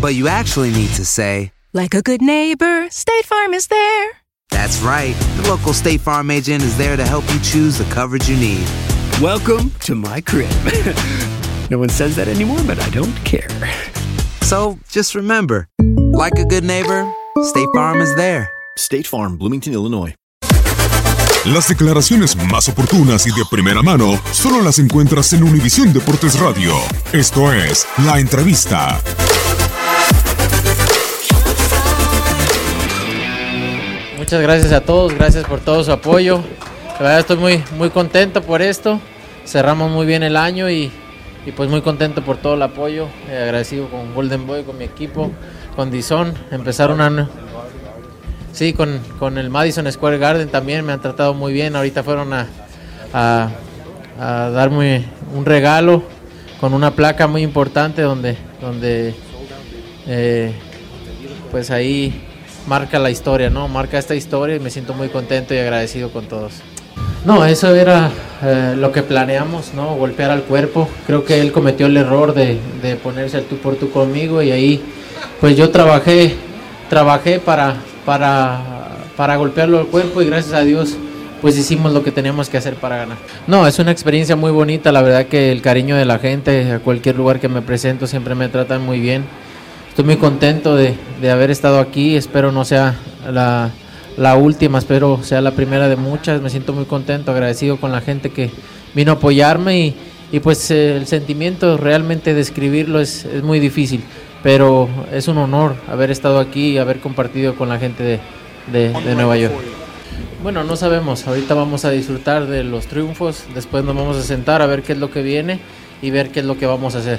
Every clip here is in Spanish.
But you actually need to say, Like a good neighbor, State Farm is there. That's right. The local State Farm agent is there to help you choose the coverage you need. Welcome to my crib. no one says that anymore, but I don't care. So just remember, like a good neighbor, State Farm is there. State Farm, Bloomington, Illinois. Las declaraciones más oportunas y de primera mano solo las encuentras en Univisión Deportes Radio. Esto es La Entrevista. Muchas gracias a todos, gracias por todo su apoyo. Estoy muy, muy contento por esto. Cerramos muy bien el año y, y pues muy contento por todo el apoyo. Eh, agradecido con Golden Boy, con mi equipo, con Dison. Empezar un año. Sí, con, con el Madison Square Garden también me han tratado muy bien. Ahorita fueron a, a, a darme un regalo con una placa muy importante donde, donde eh, pues ahí marca la historia, ¿no? Marca esta historia y me siento muy contento y agradecido con todos. No, eso era eh, lo que planeamos, ¿no? Golpear al cuerpo. Creo que él cometió el error de, de ponerse al tú por tú conmigo y ahí, pues yo trabajé, trabajé para, para, para golpearlo al cuerpo y gracias a Dios, pues hicimos lo que teníamos que hacer para ganar. No, es una experiencia muy bonita, la verdad que el cariño de la gente, a cualquier lugar que me presento siempre me tratan muy bien. Estoy muy contento de, de haber estado aquí, espero no sea la, la última, espero sea la primera de muchas. Me siento muy contento, agradecido con la gente que vino a apoyarme y, y pues eh, el sentimiento realmente describirlo es, es muy difícil, pero es un honor haber estado aquí y haber compartido con la gente de, de, de Nueva York. Bueno, no sabemos, ahorita vamos a disfrutar de los triunfos, después nos vamos a sentar a ver qué es lo que viene y ver qué es lo que vamos a hacer.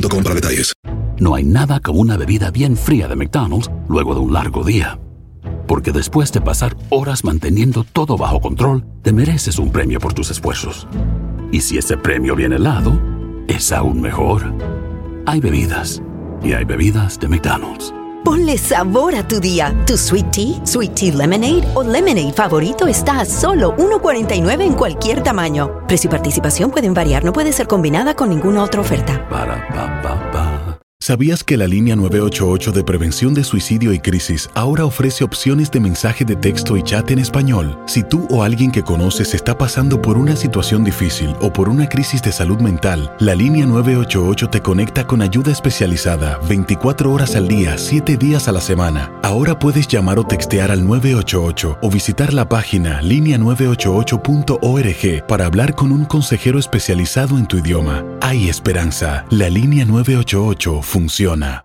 para detalles. No hay nada como una bebida bien fría de McDonald's luego de un largo día. Porque después de pasar horas manteniendo todo bajo control, te mereces un premio por tus esfuerzos. Y si ese premio viene helado, es aún mejor. Hay bebidas. Y hay bebidas de McDonald's. Ponle sabor a tu día. Tu sweet tea, sweet tea lemonade o lemonade favorito está a solo 1.49 en cualquier tamaño. Precio y participación pueden variar, no puede ser combinada con ninguna otra oferta. Para. ¿Sabías que la línea 988 de prevención de suicidio y crisis ahora ofrece opciones de mensaje de texto y chat en español? Si tú o alguien que conoces está pasando por una situación difícil o por una crisis de salud mental, la línea 988 te conecta con ayuda especializada 24 horas al día, 7 días a la semana. Ahora puedes llamar o textear al 988 o visitar la página línea988.org para hablar con un consejero especializado en tu idioma. Hay esperanza. La línea 988 funciona.